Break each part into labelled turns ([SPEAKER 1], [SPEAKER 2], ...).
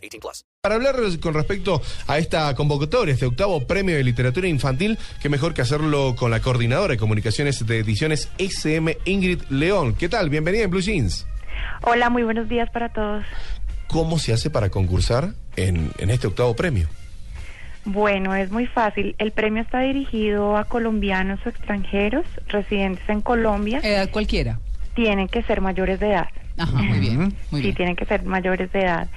[SPEAKER 1] 18 plus.
[SPEAKER 2] Para hablar con respecto a esta convocatoria, este octavo premio de literatura infantil, qué mejor que hacerlo con la coordinadora de comunicaciones de ediciones SM, Ingrid León. ¿Qué tal? Bienvenida en Blue Jeans.
[SPEAKER 3] Hola, muy buenos días para todos.
[SPEAKER 2] ¿Cómo se hace para concursar en, en este octavo premio?
[SPEAKER 3] Bueno, es muy fácil. El premio está dirigido a colombianos o extranjeros residentes en Colombia.
[SPEAKER 4] Edad cualquiera.
[SPEAKER 3] Tienen que ser mayores de edad.
[SPEAKER 4] Ajá, muy bien. Muy
[SPEAKER 3] sí,
[SPEAKER 4] bien.
[SPEAKER 3] tienen que ser mayores de edad.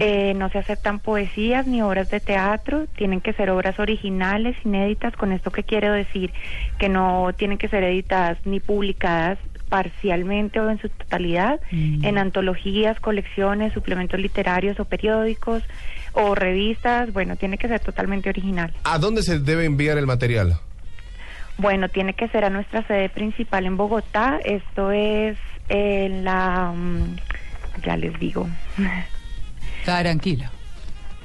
[SPEAKER 3] Eh, no se aceptan poesías ni obras de teatro, tienen que ser obras originales, inéditas. Con esto que quiero decir que no tienen que ser editadas ni publicadas parcialmente o en su totalidad
[SPEAKER 4] Mm.
[SPEAKER 3] en antologías, colecciones, suplementos literarios o periódicos o revistas. Bueno, tiene que ser totalmente original.
[SPEAKER 2] ¿A dónde se debe enviar el material?
[SPEAKER 3] Bueno, tiene que ser a nuestra sede principal en Bogotá. Esto es en la, mm, ya les digo,
[SPEAKER 4] Tranquila.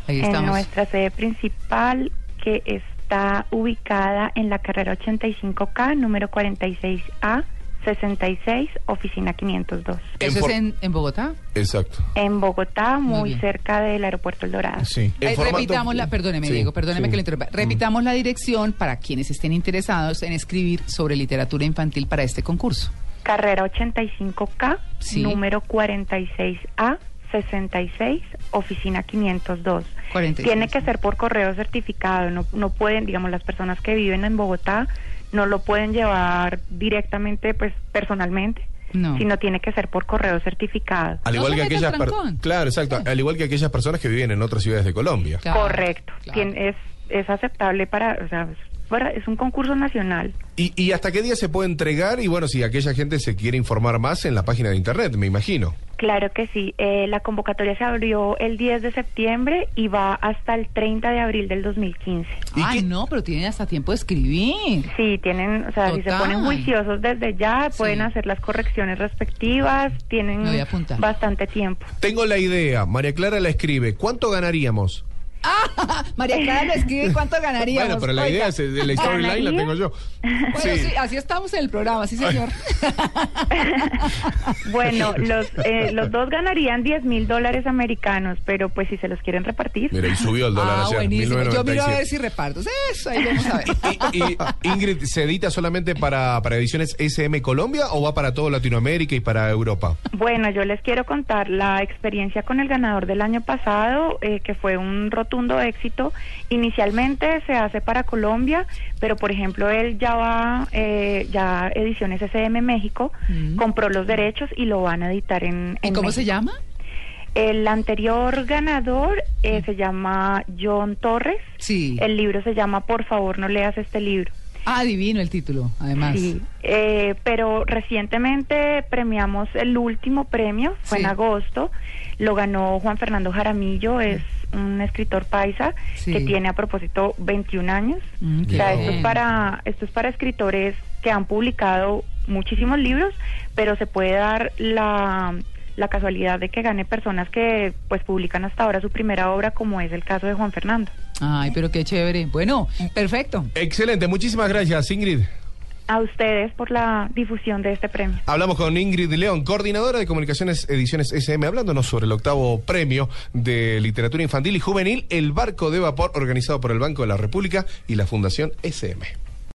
[SPEAKER 4] Ahí
[SPEAKER 3] en
[SPEAKER 4] estamos.
[SPEAKER 3] nuestra sede principal que está ubicada en la carrera 85K, número 46A, 66, oficina 502.
[SPEAKER 4] ¿Eso es en, en Bogotá?
[SPEAKER 2] Exacto.
[SPEAKER 3] En Bogotá,
[SPEAKER 4] Muy
[SPEAKER 3] cerca del aeropuerto El Dorado.
[SPEAKER 2] Sí.
[SPEAKER 4] Eh, repitamos la, perdóneme,
[SPEAKER 2] Sí,
[SPEAKER 4] Diego, perdóneme
[SPEAKER 2] sí.
[SPEAKER 4] que le interrumpa. Repitamos la dirección para quienes estén interesados en escribir sobre literatura infantil para este concurso.
[SPEAKER 3] Carrera 85K,
[SPEAKER 4] Sí.
[SPEAKER 3] número 46A, 66, oficina 502.
[SPEAKER 4] 46.
[SPEAKER 3] Tiene que ser por correo certificado, no, no pueden, digamos, las personas que viven en Bogotá no lo pueden llevar directamente, pues, personalmente,
[SPEAKER 4] No.
[SPEAKER 3] sino tiene que ser por correo certificado.
[SPEAKER 2] Al igual que aquellas. Claro, exacto. Al igual que aquellas personas que viven en otras ciudades de Colombia.
[SPEAKER 4] Claro,
[SPEAKER 3] Correcto.
[SPEAKER 4] claro.
[SPEAKER 3] Tien- es, es aceptable para, o sea, para- es un concurso nacional.
[SPEAKER 2] ¿Y, ¿Y hasta qué día se puede entregar? Y bueno, si aquella gente se quiere informar más en la página de internet, me imagino.
[SPEAKER 3] Claro que sí. Eh, la convocatoria se abrió el 10 de septiembre y va hasta el 30 de abril del 2015.
[SPEAKER 2] ¿Y
[SPEAKER 4] Ay,
[SPEAKER 2] qué-
[SPEAKER 4] no, pero tienen hasta tiempo de escribir.
[SPEAKER 3] Sí, tienen, o sea, si se ponen juiciosos desde ya,
[SPEAKER 4] Sí.
[SPEAKER 3] pueden hacer las correcciones respectivas, tienen
[SPEAKER 4] Me voy a apuntar.
[SPEAKER 3] bastante tiempo.
[SPEAKER 2] Tengo la idea. María Clara la escribe. ¿Cuánto ganaríamos?
[SPEAKER 4] María Clara escribe cuánto ganaríamos.
[SPEAKER 2] Bueno, pero la
[SPEAKER 4] Oiga.
[SPEAKER 2] idea es de la storyline la
[SPEAKER 3] ¿Ganaría?
[SPEAKER 2] tengo yo.
[SPEAKER 4] Bueno, sí. así estamos en el programa, sí, señor.
[SPEAKER 3] Bueno, los, eh, los dos ganarían 10 mil dólares americanos, pero pues si se los quieren repartir.
[SPEAKER 2] Mira, y subió el dólar
[SPEAKER 4] ah, buenísimo. Yo miro a
[SPEAKER 2] 1997.
[SPEAKER 4] ver si repartos. Eso, ahí vamos a ver.
[SPEAKER 2] Y, y, Ingrid, ¿se edita solamente para, para ediciones SM Colombia o va para todo Latinoamérica y para Europa?
[SPEAKER 3] Bueno, yo les quiero contar la experiencia con el ganador del año pasado, eh, que fue un rotundo éxito. Inicialmente se hace para Colombia, pero por ejemplo él ya va, eh, ya Ediciones SM México,
[SPEAKER 4] Mm.
[SPEAKER 3] compró los derechos y lo van a editar en,
[SPEAKER 4] ¿Y
[SPEAKER 3] en
[SPEAKER 4] cómo se llama?
[SPEAKER 3] El anterior ganador eh, se llama John Torres.
[SPEAKER 4] Sí.
[SPEAKER 3] El libro se llama Por favor no leas este libro.
[SPEAKER 4] Ah, divino el título, además.
[SPEAKER 3] Sí, eh, pero recientemente premiamos el último premio, fue
[SPEAKER 4] Sí.
[SPEAKER 3] en agosto, lo ganó Juan Fernando Jaramillo, es un escritor paisa
[SPEAKER 4] Sí.
[SPEAKER 3] que tiene a propósito 21 años.
[SPEAKER 4] Mm,
[SPEAKER 3] O sea, esto es para esto es para escritores que han publicado muchísimos libros, pero se puede dar la la casualidad de que gane personas que pues publican hasta ahora su primera obra, como es el caso de Juan Fernando.
[SPEAKER 4] Ay, pero qué chévere. Bueno, perfecto.
[SPEAKER 2] Excelente, muchísimas gracias, Ingrid.
[SPEAKER 3] A ustedes por la difusión de este premio.
[SPEAKER 2] Hablamos con Ingrid León, coordinadora de comunicaciones Ediciones SM, hablándonos sobre el octavo premio de literatura infantil y juvenil, El Barco de Vapor, organizado por el Banco de la República y la Fundación SM.